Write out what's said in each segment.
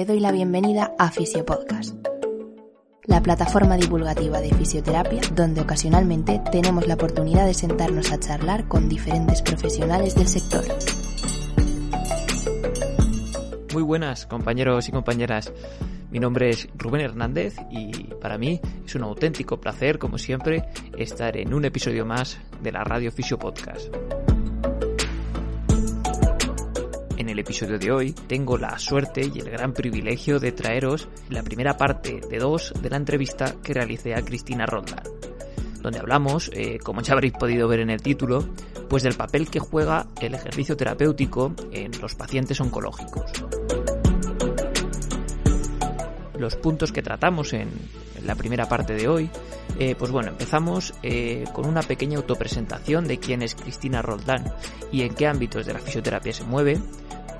te doy la bienvenida a Fisiopodcast, la plataforma divulgativa de fisioterapia donde ocasionalmente tenemos la oportunidad de sentarnos a charlar con diferentes profesionales del sector. Muy buenas compañeros y compañeras. Mi nombre es Rubén Hernández y para mí es un auténtico placer, como siempre, estar en un episodio más de la Radio Fisio Podcast. El episodio de hoy tengo la suerte y el gran privilegio de traeros la primera parte de dos de la entrevista que realicé a Cristina Ronda, donde hablamos, eh, como ya habréis podido ver en el título, pues del papel que juega el ejercicio terapéutico en los pacientes oncológicos los puntos que tratamos en, la primera parte de hoy, eh, pues bueno, empezamos eh, con una pequeña autopresentación de quién es Cristina Roldán y en qué ámbitos de la fisioterapia se mueve.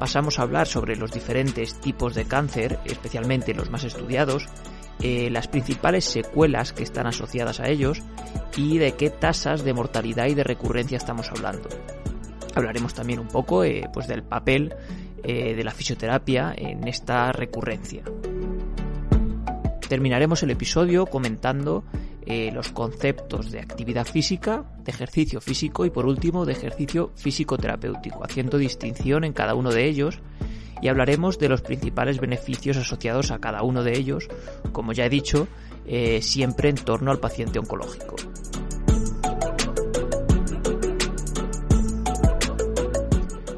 Pasamos a hablar sobre los diferentes tipos de cáncer, especialmente los más estudiados, eh, las principales secuelas que están asociadas a ellos y de qué tasas de mortalidad y de recurrencia estamos hablando. Hablaremos también un poco pues del papel de la fisioterapia en esta recurrencia. Terminaremos el episodio comentando eh, los conceptos de actividad física, de ejercicio físico y por último de ejercicio físico terapéutico, haciendo distinción en cada uno de ellos y hablaremos de los principales beneficios asociados a cada uno de ellos, como ya he dicho, eh, siempre en torno al paciente oncológico.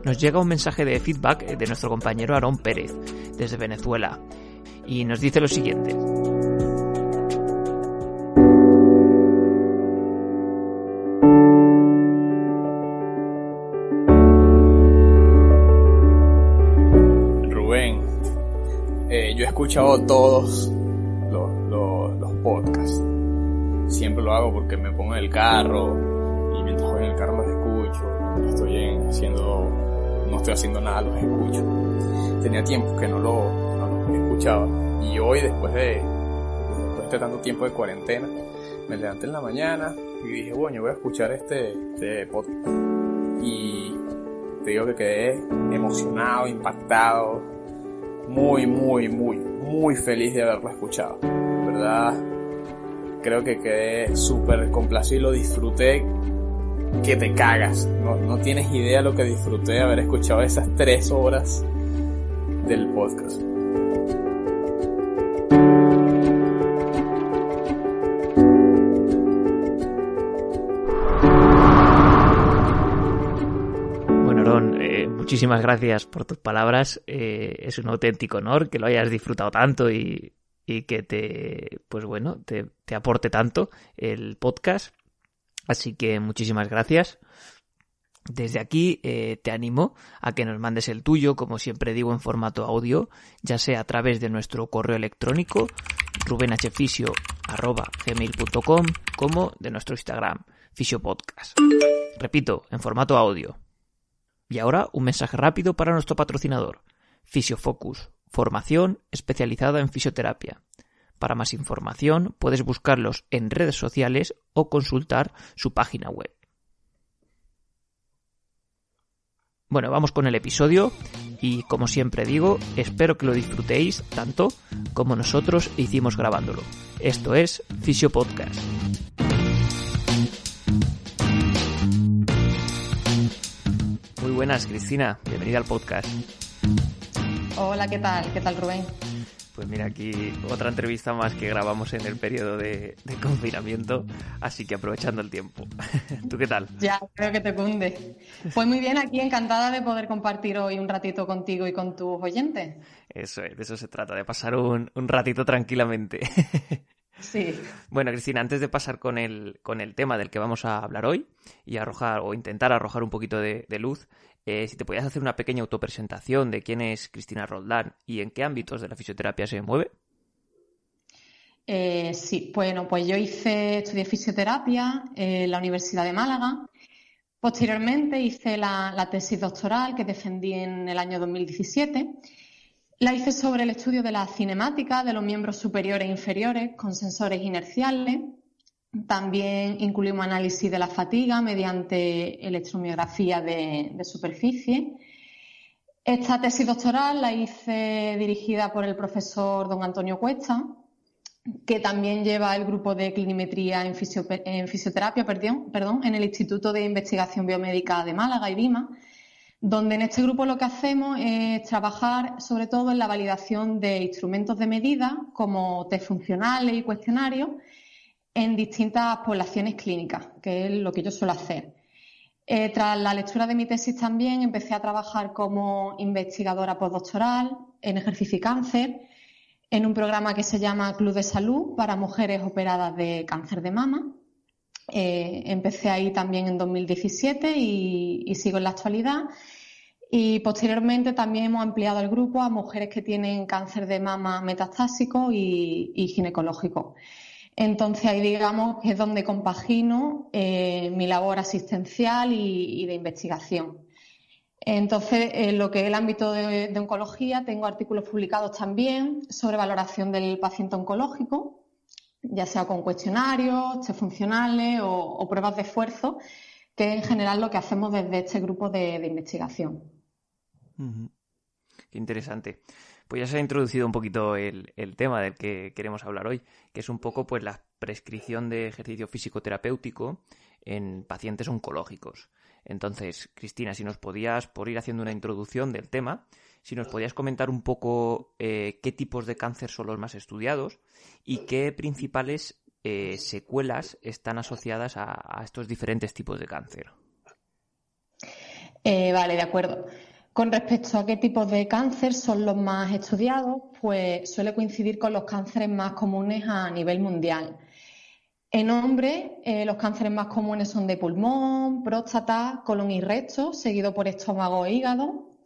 Nos llega un mensaje de feedback de nuestro compañero Aarón Pérez, desde Venezuela, y nos dice lo siguiente. Escuchado todos los, los, podcasts. Siempre lo hago porque me pongo en el carro y mientras voy en el carro los escucho. Estoy haciendo, no estoy haciendo nada, los escucho. Tenía tiempo que no lo, no escuchaba. Y hoy, después de, después de tanto tiempo de cuarentena, me levanté en la mañana y dije, bueno, voy a escuchar este, este podcast. Y te digo que quedé emocionado, impactado, muy, muy, muy, muy feliz de haberlo escuchado. ¿Verdad? Creo que quedé súper complacido y lo disfruté que te cagas. No, no tienes idea lo que disfruté de haber escuchado esas tres horas del podcast. Muchísimas gracias por tus palabras. Eh, es un auténtico honor que lo hayas disfrutado tanto y, que te, pues bueno, te, aporte tanto el podcast. Así que muchísimas gracias. Desde aquí eh, te animo a que nos mandes el tuyo, como siempre digo, en formato audio, ya sea a través de nuestro correo electrónico rubenhfisio.gmail.com como de nuestro Instagram, Fisiopodcast. Repito, en formato audio. Y ahora un mensaje rápido para nuestro patrocinador, Fisiofocus, formación especializada en fisioterapia. Para más información puedes buscarlos en redes sociales o consultar su página web. Bueno, vamos con el episodio y como siempre digo, espero que lo disfrutéis tanto como nosotros hicimos grabándolo. Esto es Fisio buenas, Cristina. Bienvenida al podcast. Hola, ¿qué tal? ¿Qué tal, Rubén? Pues mira, aquí otra entrevista más que grabamos en el periodo de, confinamiento, así que aprovechando el tiempo. ¿Tú qué tal? Ya, creo que te cunde. Pues muy bien, aquí encantada de poder compartir hoy un ratito contigo y con tus oyentes. Eso es, de eso se trata, de pasar un, un ratito tranquilamente. Sí. Bueno, Cristina, antes de pasar con el, con el tema del que vamos a hablar hoy y arrojar o intentar arrojar un poquito de, luz, eh, si te podías hacer una pequeña autopresentación de quién es Cristina Roldán y en qué ámbitos de la fisioterapia se mueve. Eh, sí, bueno, pues yo hice, estudié fisioterapia en la Universidad de Málaga. Posteriormente hice la, la tesis doctoral que defendí en el año 2017 la hice sobre el estudio de la cinemática de los miembros superiores e inferiores con sensores inerciales. También incluimos análisis de la fatiga mediante electromiografía de, superficie. Esta tesis doctoral la hice dirigida por el profesor don Antonio Cuesta, que también lleva el grupo de clinimetría en, fisioterapia perdón, en el Instituto de Investigación Biomédica de Málaga, IBIMA, donde en este grupo lo que hacemos es trabajar sobre todo en la validación de instrumentos de medida como test funcionales y cuestionarios en distintas poblaciones clínicas, que es lo que yo suelo hacer. Eh, tras la lectura de mi tesis también empecé a trabajar como investigadora postdoctoral en ejercicio y cáncer en un programa que se llama Club de Salud para mujeres operadas de cáncer de mama. Eh, empecé ahí también en 2017 y, sigo en la actualidad. Y posteriormente también hemos ampliado el grupo a mujeres que tienen cáncer de mama metastásico y ginecológico. Entonces ahí digamos que es donde compagino eh, mi labor asistencial y, de investigación. Entonces, en lo que es el ámbito de, oncología, tengo artículos publicados también sobre valoración del paciente oncológico, ya sea con cuestionarios, test funcionales o, pruebas de esfuerzo, que es en general lo que hacemos desde este grupo de, investigación. Qué interesante. Pues ya se ha introducido un poquito el, tema del que queremos hablar hoy, que es un poco pues la prescripción de ejercicio físico terapéutico en pacientes oncológicos. Entonces, Cristina, si nos podías, por ir haciendo una introducción del tema, si nos podías comentar un poco eh, qué tipos de cáncer son los más estudiados y qué principales eh, secuelas están asociadas a, estos diferentes tipos de cáncer. Eh, vale, de acuerdo. Con respecto a qué tipos de cáncer son los más estudiados, pues suele coincidir con los cánceres más comunes a nivel mundial. En hombres, eh, los cánceres más comunes son de pulmón, próstata, colon y recto, seguido por estómago e hígado.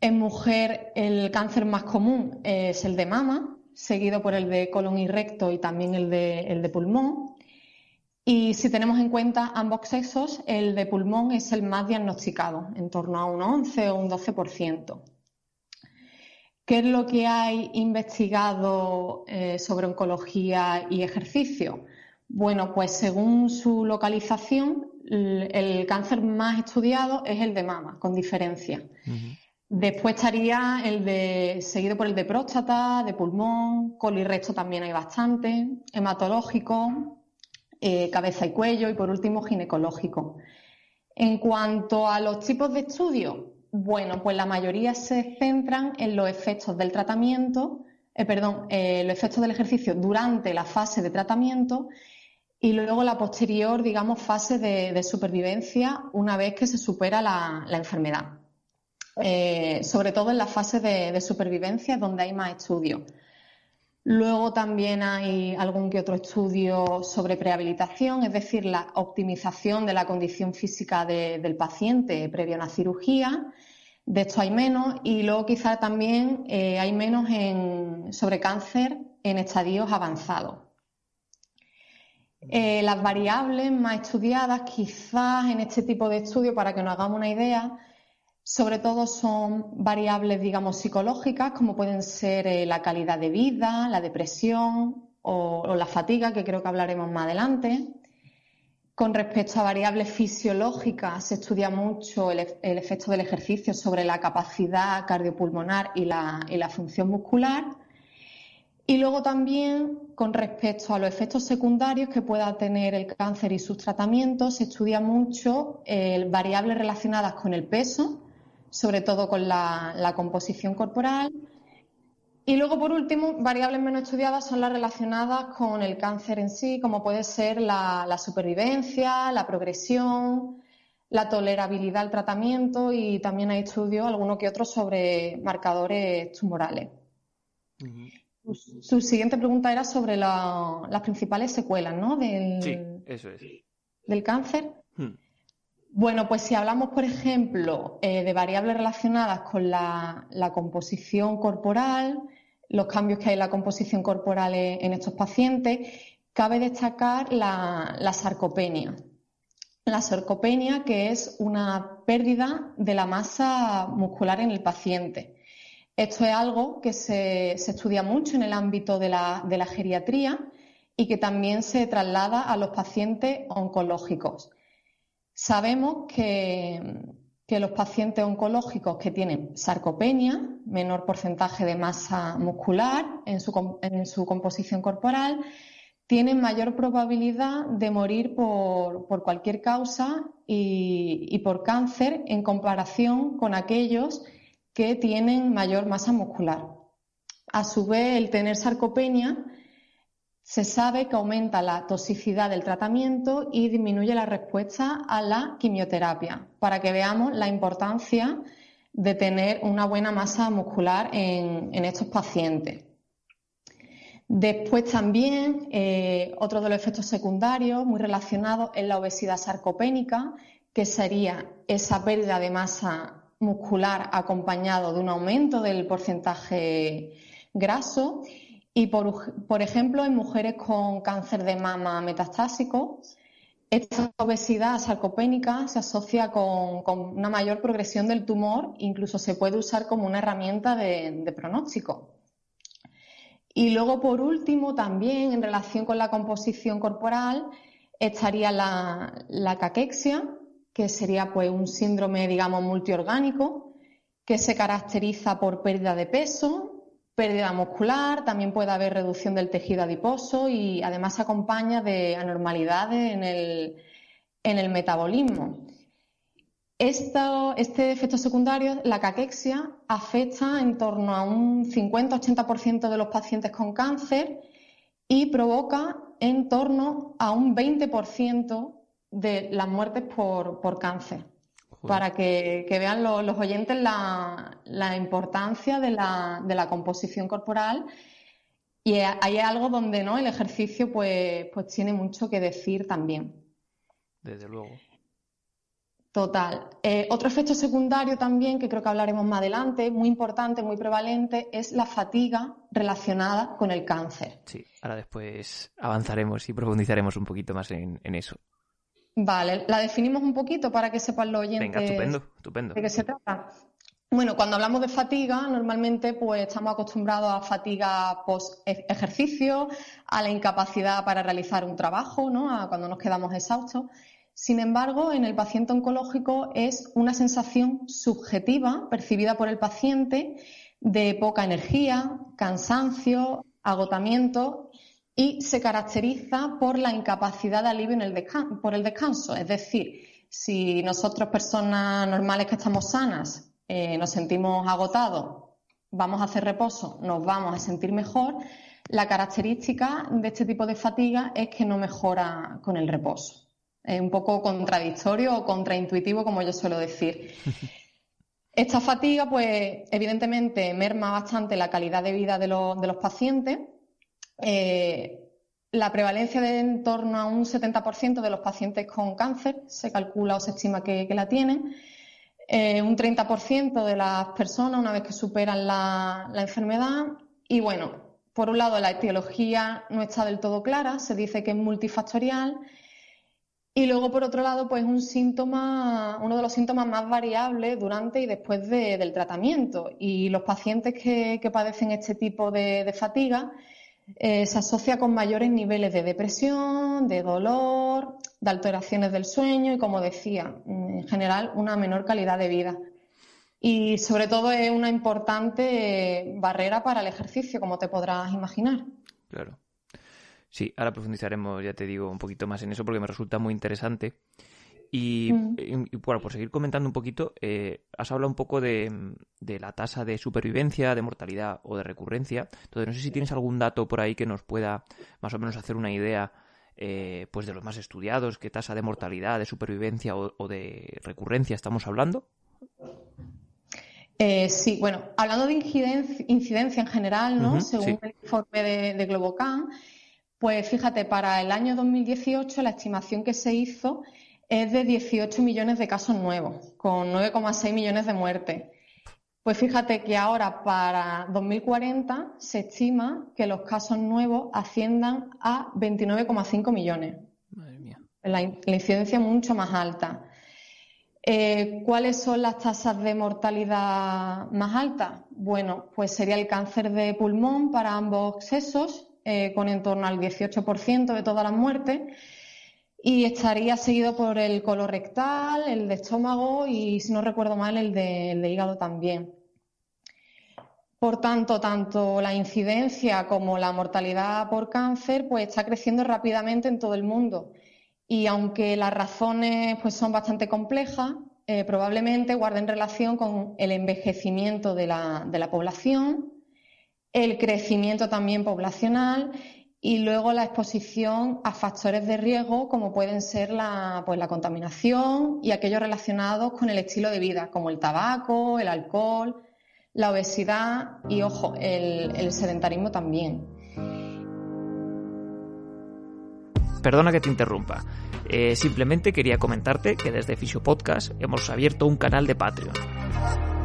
En mujer, el cáncer más común es el de mama, seguido por el de colon y recto y también el de, el de pulmón. Y si tenemos en cuenta ambos sexos, el de pulmón es el más diagnosticado, en torno a un 11 o un 12%. ¿Qué es lo que hay investigado eh, sobre oncología y ejercicio? Bueno, pues según su localización, el cáncer más estudiado es el de mama, con diferencia. Después estaría el de, seguido por el de próstata, de pulmón, colirrecto también hay bastante, hematológico, eh, cabeza y cuello y por último ginecológico. En cuanto a los tipos de estudio, bueno, pues la mayoría se centran en los efectos del tratamiento, eh, perdón, eh, los efectos del ejercicio durante la fase de tratamiento y luego la posterior, digamos, fase de, supervivencia una vez que se supera la, enfermedad. sobre todo en la fase de, de supervivencia donde hay más estudios. Luego también hay algún que otro estudio sobre prehabilitación, es decir, la optimización de la condición física del paciente previo a una cirugía. De esto hay menos y luego quizá también eh, hay menos en, sobre cáncer en estadios avanzados. Eh, las variables más estudiadas quizás en este tipo de estudio, para que nos hagamos una idea, sobre todo son variables, digamos, psicológicas, como pueden ser eh, la calidad de vida, la depresión o, la fatiga, que creo que hablaremos más adelante. Con respecto a variables fisiológicas, se estudia mucho el, efecto del ejercicio sobre la capacidad cardiopulmonar y la, función muscular. Y luego también, con respecto a los efectos secundarios que pueda tener el cáncer y sus tratamientos, se estudia mucho eh, variables relacionadas con el peso, sobre todo con la, composición corporal. Y luego, por último, variables menos estudiadas son las relacionadas con el cáncer en sí, como puede ser la, supervivencia, la progresión, la tolerabilidad al tratamiento y también hay estudios, algunos que otros, sobre marcadores tumorales. Su siguiente pregunta era sobre las principales secuelas, ¿no? Del, sí, eso es. Del cáncer. Hmm. Bueno, pues si hablamos, por ejemplo, eh, de variables relacionadas con la, composición corporal, los cambios que hay en la composición corporal en estos pacientes, cabe destacar la, sarcopenia. La sarcopenia, que es una pérdida de la masa muscular en el paciente. Esto es algo que se, estudia mucho en el ámbito de la, de la geriatría y que también se traslada a los pacientes oncológicos. Sabemos que, los pacientes oncológicos que tienen sarcopenia, menor porcentaje de masa muscular en su, composición corporal, tienen mayor probabilidad de morir por, cualquier causa y, por cáncer en comparación con aquellos que tienen mayor masa muscular. A su vez, el tener sarcopenia se sabe que aumenta la toxicidad del tratamiento y disminuye la respuesta a la quimioterapia, para que veamos la importancia de tener una buena masa muscular en, estos pacientes. Después también, eh, otro de los efectos secundarios muy relacionados es la obesidad sarcopénica, que sería esa pérdida de masa muscular acompañado de un aumento del porcentaje graso y, por, ejemplo, en mujeres con cáncer de mama metastásico, esta obesidad sarcopénica se asocia con, una mayor progresión del tumor, incluso se puede usar como una herramienta de, pronóstico. Y luego, por último, también en relación con la composición corporal, estaría la, la caquexia, que sería pues, un síndrome, digamos, multiorgánico, que se caracteriza por pérdida de peso, pérdida muscular, también puede haber reducción del tejido adiposo y además se acompaña de anormalidades en el, metabolismo. este efecto secundario, la caquexia, afecta en torno a un 50-80% de los pacientes con cáncer y provoca en torno a un 20% de las muertes por cáncer para que, vean los oyentes la, importancia de la, composición corporal. Y hay algo donde ¿no? el ejercicio pues, pues tiene mucho que decir también. Desde luego. Total. Eh, otro efecto secundario también, que creo que hablaremos más adelante, muy importante, muy prevalente, es la fatiga relacionada con el cáncer. Sí, ahora después avanzaremos y profundizaremos un poquito más en eso. Vale, la definimos un poquito para que sepan los oyentes Venga, estupendo, estupendo. de qué se trata. Bueno, cuando hablamos de fatiga, normalmente pues estamos acostumbrados a fatiga post ejercicio, a la incapacidad para realizar un trabajo, ¿no? A cuando nos quedamos exhaustos. Sin embargo, en el paciente oncológico es una sensación subjetiva percibida por el paciente de poca energía, cansancio, agotamiento y se caracteriza por la incapacidad de alivio en el por el descanso. Es decir, si nosotros, personas normales que estamos sanas, eh, nos sentimos agotados, vamos a hacer reposo, nos vamos a sentir mejor, la característica de este tipo de fatiga es que no mejora con el reposo. Es un poco contradictorio o contraintuitivo, como yo suelo decir. Esta fatiga, pues, evidentemente merma bastante la calidad de vida de los pacientes eh, la prevalencia de en torno a un 70% de los pacientes con cáncer se calcula o se estima que, la tienen. Eh, un 30% de las personas una vez que superan la, enfermedad. Y bueno, por un lado la etiología no está del todo clara, se dice que es multifactorial. Y luego, por otro lado, pues un síntoma, uno de los síntomas más variables durante y después del tratamiento. Y los pacientes que, padecen este tipo de fatiga eh, se asocia con mayores niveles de depresión, de dolor, de alteraciones del sueño y, como decía, en general una menor calidad de vida. Y sobre todo es una importante barrera para el ejercicio, como te podrás imaginar. Claro. Sí, ahora profundizaremos, ya te digo, un poquito más en eso porque me resulta muy interesante. Y, mm. bueno, por seguir comentando un poquito, eh, has hablado un poco de, la tasa de supervivencia, de mortalidad o de recurrencia. Entonces, no sé si tienes algún dato por ahí que nos pueda más o menos hacer una idea eh, pues de los más estudiados, qué tasa de mortalidad, de supervivencia o, de recurrencia estamos hablando. Eh, sí, bueno, hablando de incidencia, en general, ¿no? Según el informe de, de Globocan, pues fíjate, para el año 2018 la estimación que se hizo es de 18 millones de casos nuevos, con 9,6 millones de muertes. Pues fíjate que ahora para 2040 se estima que los casos nuevos asciendan a 29,5 millones. Madre mía. La, incidencia mucho más alta. Eh, ¿Cuáles son las tasas de mortalidad más altas? Bueno, pues sería el cáncer de pulmón para ambos sexos, eh, con en torno al 18% de todas las muertes y estaría seguido por el colorectal, el de estómago y, si no recuerdo mal, el de, hígado también. Por tanto, tanto la incidencia como la mortalidad por cáncer pues está creciendo rápidamente en todo el mundo. Y aunque las razones pues, son bastante complejas, eh, probablemente guarden relación con el envejecimiento de la, de la población, el crecimiento también poblacional y luego la exposición a factores de riesgo como pueden ser la, pues, la contaminación y aquellos relacionados con el estilo de vida, como el tabaco, el alcohol, la obesidad y, ojo, el, sedentarismo también. Perdona que te interrumpa. Eh, simplemente quería comentarte que desde Fisio Podcast hemos abierto un canal de Patreon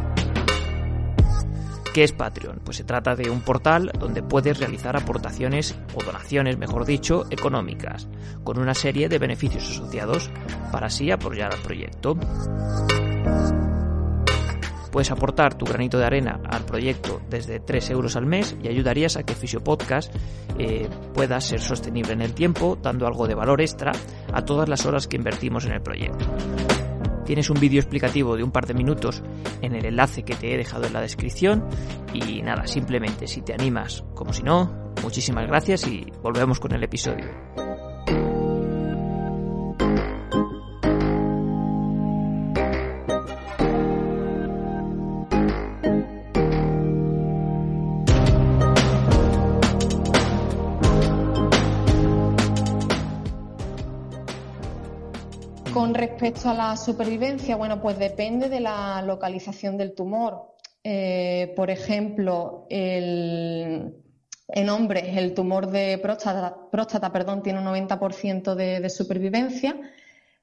¿Qué es Patreon? Pues se trata de un portal donde puedes realizar aportaciones o donaciones, mejor dicho, económicas, con una serie de beneficios asociados para así apoyar al proyecto. Puedes aportar tu granito de arena al proyecto desde 3 euros al mes y ayudarías a que Fisio Podcast eh, pueda ser sostenible en el tiempo, dando algo de valor extra a todas las horas que invertimos en el proyecto. Tienes un vídeo explicativo de un par de minutos en el enlace que te he dejado en la descripción. Y nada, simplemente si te animas, como si no, muchísimas gracias y volvemos con el episodio. Respecto a la supervivencia, bueno, pues depende de la localización del tumor. Eh, por ejemplo, en hombres el tumor de próstata, perdón, tiene un 90% de, supervivencia,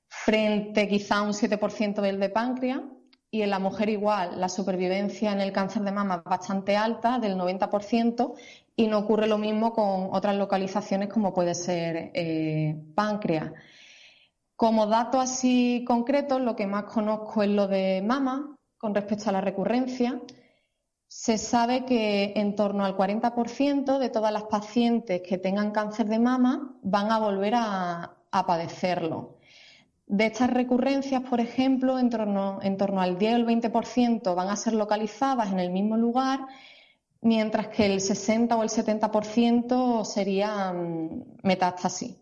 frente quizá a un 7% del de páncreas, y en la mujer igual, la supervivencia en el cáncer de mama es bastante alta, del 90%, y no ocurre lo mismo con otras localizaciones como puede ser eh, páncreas. Como dato así concreto, lo que más conozco es lo de mama con respecto a la recurrencia. Se sabe que en torno al 40% de todas las pacientes que tengan cáncer de mama van a volver a, padecerlo. De estas recurrencias, por ejemplo, en torno, al 10 o el 20% van a ser localizadas en el mismo lugar, mientras que el 60 o el 70% serían metástasis.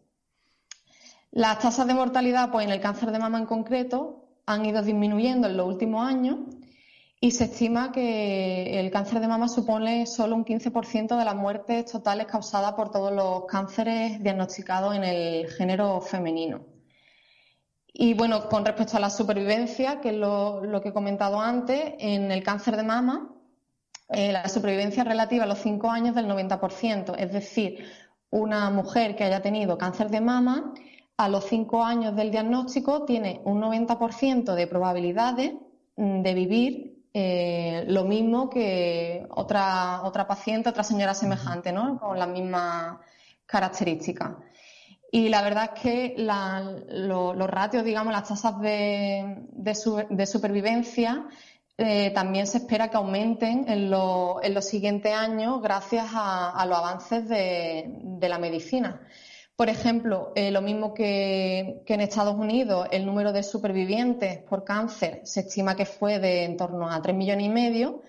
Las tasas de mortalidad, pues en el cáncer de mama en concreto, han ido disminuyendo en los últimos años y se estima que el cáncer de mama supone solo un 15% de las muertes totales causadas por todos los cánceres diagnosticados en el género femenino. Y bueno, con respecto a la supervivencia, que es lo, que he comentado antes, en el cáncer de mama, eh, la supervivencia relativa a los 5 años del 90%. Es decir, una mujer que haya tenido cáncer de mama a los cinco años del diagnóstico tiene un 90% de probabilidades mm, de vivir eh, lo mismo que otra, otra paciente, otra señora semejante, ¿no? Con las mismas características. Y la verdad es que los ratios, digamos, las tasas de, de, supervivencia eh, también se espera que aumenten en, en los siguientes años gracias a, los avances de la medicina. Por ejemplo, eh, lo mismo que, en Estados Unidos, el número de supervivientes por cáncer se estima que fue de en torno a 3 millones y medio,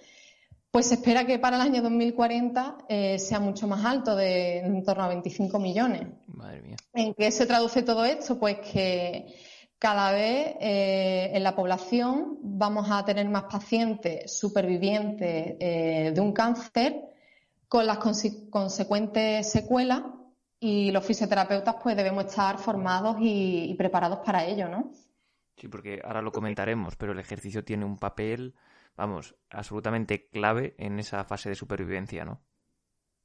pues se espera que para el año 2040 eh, sea mucho más alto, de en torno a 25 millones. Madre mía. ¿En qué se traduce todo esto? Pues que cada vez eh, en la población vamos a tener más pacientes supervivientes de un cáncer con las consecuentes secuelas y los fisioterapeutas pues debemos estar formados y, preparados para ello, ¿no? Sí, porque ahora lo comentaremos, pero el ejercicio tiene un papel, vamos, absolutamente clave en esa fase de supervivencia, ¿no?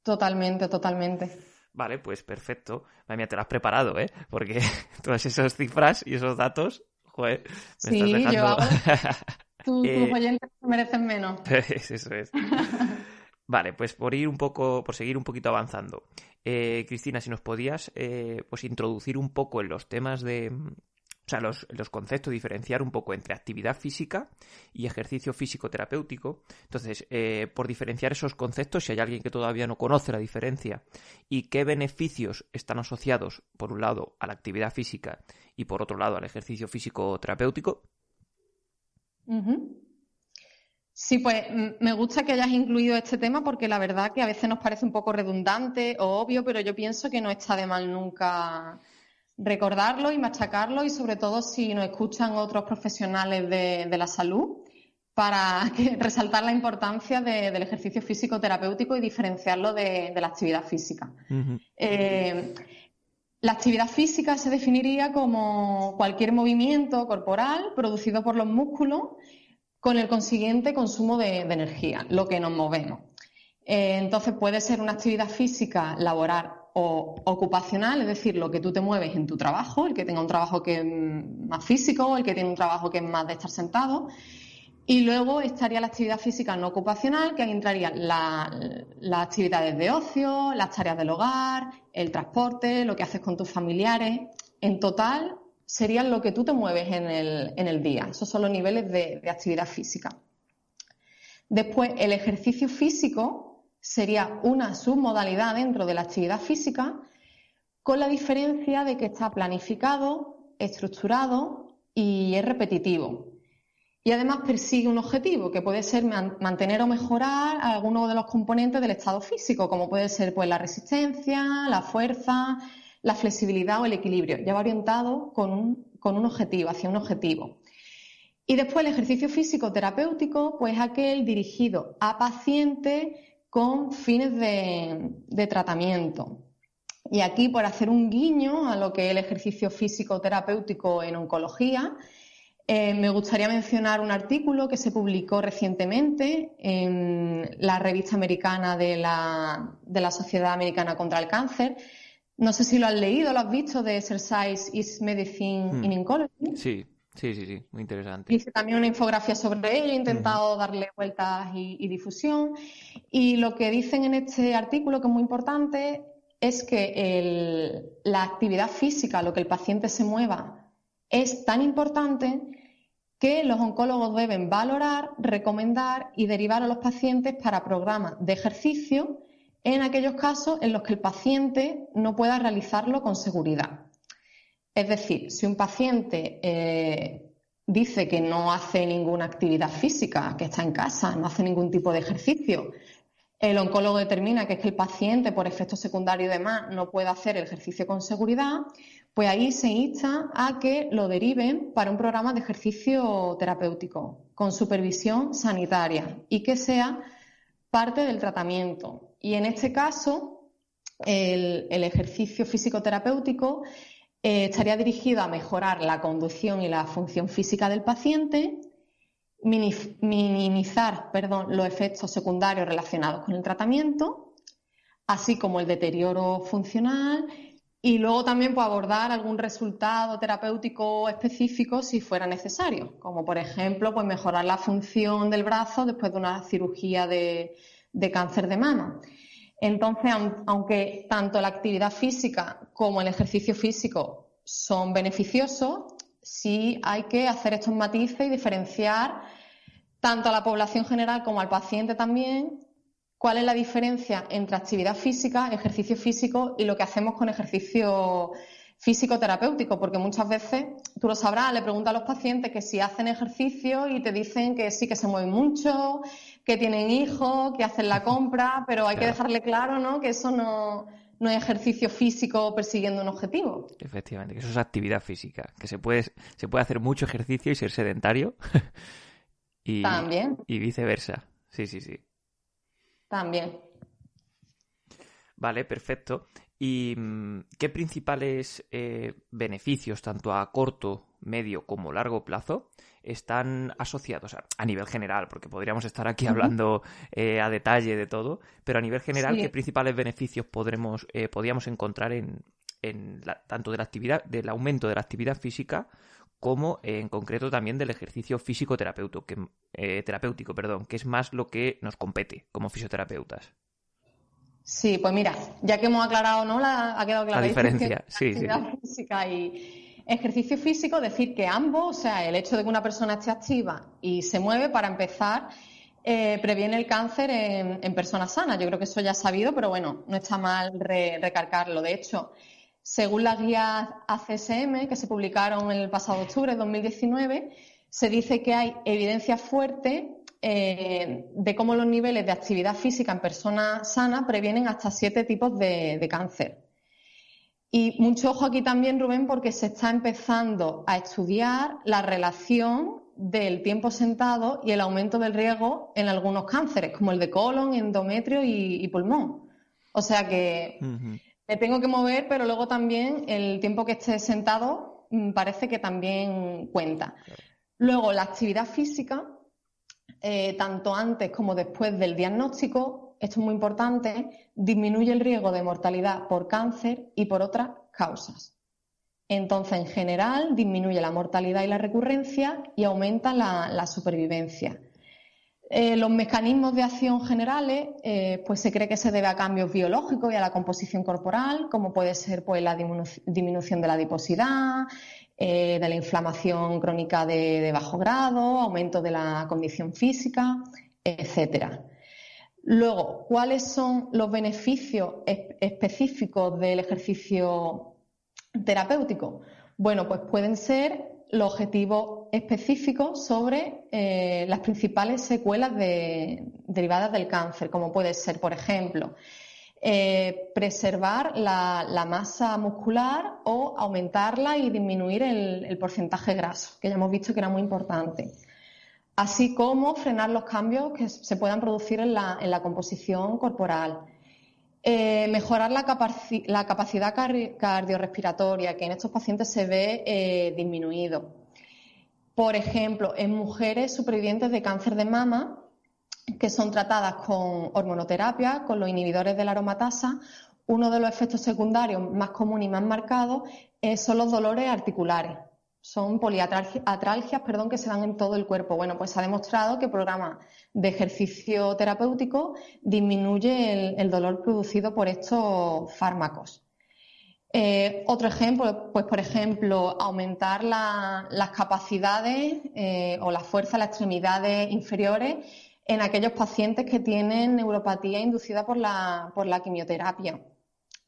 Totalmente, totalmente. Vale, pues perfecto. Madre te lo has preparado, ¿eh? Porque todas esas cifras y esos datos, joder, me sí, estás dejando... Yo tus eh, oyentes merecen menos. Eso es. Vale, pues por ir un poco, por seguir un poquito avanzando. Eh, Cristina, si nos podías eh, pues introducir un poco en los temas de, o sea, los, los, conceptos, diferenciar un poco entre actividad física y ejercicio físico terapéutico. Entonces, eh, por diferenciar esos conceptos, si hay alguien que todavía no conoce la diferencia y qué beneficios están asociados, por un lado, a la actividad física y por otro lado, al ejercicio físico terapéutico. Sí, pues me gusta que hayas incluido este tema porque la verdad que a veces nos parece un poco redundante o obvio, pero yo pienso que no está de mal nunca recordarlo y machacarlo y sobre todo si nos escuchan otros profesionales de, la salud para resaltar la importancia del ejercicio físico terapéutico y diferenciarlo de, la actividad física. Eh, la actividad física se definiría como cualquier movimiento corporal producido por los músculos con el consiguiente consumo de, energía, lo que nos movemos. Eh, entonces puede ser una actividad física laboral o ocupacional, es decir, lo que tú te mueves en tu trabajo, el que tenga un trabajo que es más físico, el que tiene un trabajo que es más de estar sentado. Y luego estaría la actividad física no ocupacional, que ahí entrarían las actividades de ocio, las tareas del hogar, el transporte, lo que haces con tus familiares. En total, serían lo que tú te mueves en el, día. Esos son los niveles de actividad física. Después, el ejercicio físico sería una submodalidad dentro de la actividad física, con la diferencia de que está planificado, estructurado y es repetitivo. Y además persigue un objetivo, que puede ser mantener o mejorar algunos de los componentes del estado físico, como puede ser pues, la resistencia, la fuerza, la flexibilidad o el equilibrio. Ya va orientado con un, con un objetivo, hacia un objetivo. Y después el ejercicio físico terapéutico, pues aquel dirigido a pacientes con fines de, tratamiento. Y aquí, por hacer un guiño a lo que es el ejercicio físico terapéutico en oncología, eh, me gustaría mencionar un artículo que se publicó recientemente en la revista americana de la, de la Sociedad Americana contra el Cáncer. No sé si lo has leído, lo has visto, de Exercise is Medicine hmm. in Oncology. Sí. Sí, sí, sí, muy interesante. Hice también una infografía sobre ello, he intentado darle vueltas y, difusión. Y lo que dicen en este artículo, que es muy importante, es que la actividad física, lo que el paciente se mueva, es tan importante que los oncólogos deben valorar, recomendar y derivar a los pacientes para programas de ejercicio en aquellos casos en los que el paciente no pueda realizarlo con seguridad. Es decir, si un paciente eh, dice que no hace ninguna actividad física, que está en casa, no hace ningún tipo de ejercicio, el oncólogo determina que es que el paciente, por efectos secundarios y demás, no puede hacer el ejercicio con seguridad, pues ahí se insta a que lo deriven para un programa de ejercicio terapéutico con supervisión sanitaria y que sea parte del tratamiento. Y en este caso, el, ejercicio físico terapéutico eh, estaría dirigido a mejorar la conducción y la función física del paciente, minimizar perdón, los efectos secundarios relacionados con el tratamiento, así como el deterioro funcional y luego también pues, abordar algún resultado terapéutico específico si fuera necesario, como por ejemplo pues, mejorar la función del brazo después de una cirugía de cáncer de mama. Entonces, aunque tanto la actividad física como el ejercicio físico son beneficiosos, sí hay que hacer estos matices y diferenciar tanto a la población general como al paciente también cuál es la diferencia entre actividad física, ejercicio físico y lo que hacemos con ejercicio físico terapéutico, porque muchas veces, tú lo sabrás, le preguntas a los pacientes que si hacen ejercicio y te dicen que sí que se mueven mucho, que tienen hijos, que hacen la compra, pero hay que dejarle claro, ¿no? Que eso no, no es ejercicio físico persiguiendo un objetivo. Efectivamente, que eso es actividad física, que se puede, se puede hacer mucho ejercicio y ser sedentario. y, También. Y viceversa. Sí, sí, sí. También. Vale, perfecto. ¿Y mm, qué principales eh, beneficios, tanto a corto, medio como largo plazo, están asociados a, nivel general, porque podríamos estar aquí hablando eh, a detalle de todo, pero a nivel general, ¿qué principales beneficios podremos, eh, podríamos encontrar en, tanto de la actividad, del aumento de la actividad física como en concreto también del ejercicio físico terapéutico, que, eh, terapéutico, perdón, que es más lo que nos compete como fisioterapeutas. Sí, pues mira, ya que hemos aclarado, ¿no? La, ha quedado clara la diferencia, sí, actividad física y Ejercicio físico, decir que ambos, o sea, el hecho de que una persona esté activa y se mueve, para empezar, eh, previene el cáncer en, personas sanas. Yo creo que eso ya es sabido, pero bueno, no está mal recargarlo. De hecho, según las guías ACSM que se publicaron el pasado octubre de 2019, se dice que hay evidencia fuerte eh, de cómo los niveles de actividad física en personas sanas previenen hasta siete tipos de cáncer. Y mucho ojo aquí también, Rubén, porque se está empezando a estudiar la relación del tiempo sentado y el aumento del riesgo en algunos cánceres, como el de colon, endometrio y, pulmón. O sea que me tengo que mover, pero luego también el tiempo que esté sentado mm, parece que también cuenta. Luego, la actividad física, eh, tanto antes como después del diagnóstico, esto es muy importante, disminuye el riesgo de mortalidad por cáncer y por otras causas. Entonces, en general, disminuye la mortalidad y la recurrencia y aumenta la, supervivencia. Eh, los mecanismos de acción generales, eh, pues se cree que se debe a cambios biológicos y a la composición corporal, como puede ser pues, la disminución de la adiposidad, eh, de la inflamación crónica de, bajo grado, aumento de la condición física, etcétera. Luego, ¿cuáles son los beneficios específicos del ejercicio terapéutico? Bueno, pues pueden ser los objetivos específicos sobre eh, las principales secuelas derivadas del cáncer, como puede ser, por ejemplo, eh, preservar la, masa muscular o aumentarla y disminuir el porcentaje graso, que ya hemos visto que era muy importante así como frenar los cambios que se puedan producir en la, composición corporal. Eh, mejorar la, capacidad cardiorrespiratoria, que en estos pacientes se ve eh, disminuido. Por ejemplo, en mujeres supervivientes de cáncer de mama, que son tratadas con hormonoterapia, con los inhibidores de la aromatasa, uno de los efectos secundarios más comunes y más marcados eh, son los dolores articulares son poliatralgias perdón, que se dan en todo el cuerpo. Bueno, pues se ha demostrado que el programa de ejercicio terapéutico disminuye el, dolor producido por estos fármacos. Eh, otro ejemplo, pues por ejemplo, aumentar las capacidades eh, o la fuerza, las extremidades inferiores en aquellos pacientes que tienen neuropatía inducida por la, por la quimioterapia,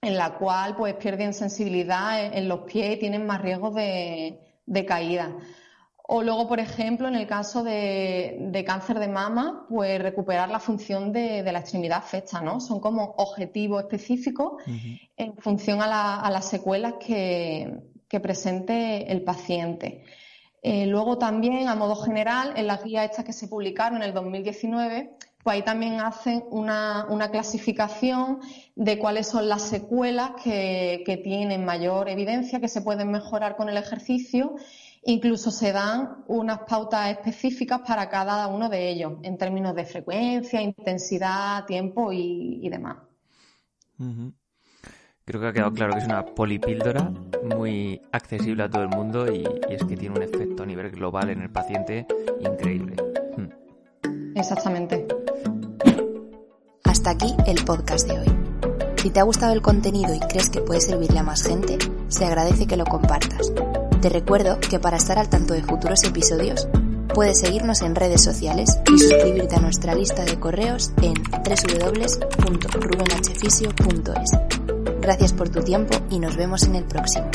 en la cual pues pierden sensibilidad en los pies y tienen más riesgo de, de caída. O luego, por ejemplo, en el caso de, cáncer de mama, pues recuperar la función de, la extremidad fecha, ¿no? Son como objetivos específicos en función a, las secuelas que, presente el paciente. Eh, luego también, a modo general, en las guías estas que se publicaron en el 2019, pues ahí también hacen una, clasificación de cuáles son las secuelas que, tienen mayor evidencia, que se pueden mejorar con el ejercicio. Incluso se dan unas pautas específicas para cada uno de ellos, en términos de frecuencia, intensidad, tiempo y, demás. Creo que ha quedado claro que es una polipíldora muy accesible a todo el mundo y, y es que tiene un efecto a nivel global en el paciente increíble. Exactamente. Hasta aquí el podcast de hoy. Si te ha gustado el contenido y crees que puede servirle a más gente, se agradece que lo compartas. Te recuerdo que para estar al tanto de futuros episodios, puedes seguirnos en redes sociales y suscribirte a nuestra lista de correos en www.rubenhfisio.es. Gracias por tu tiempo y nos vemos en el próximo.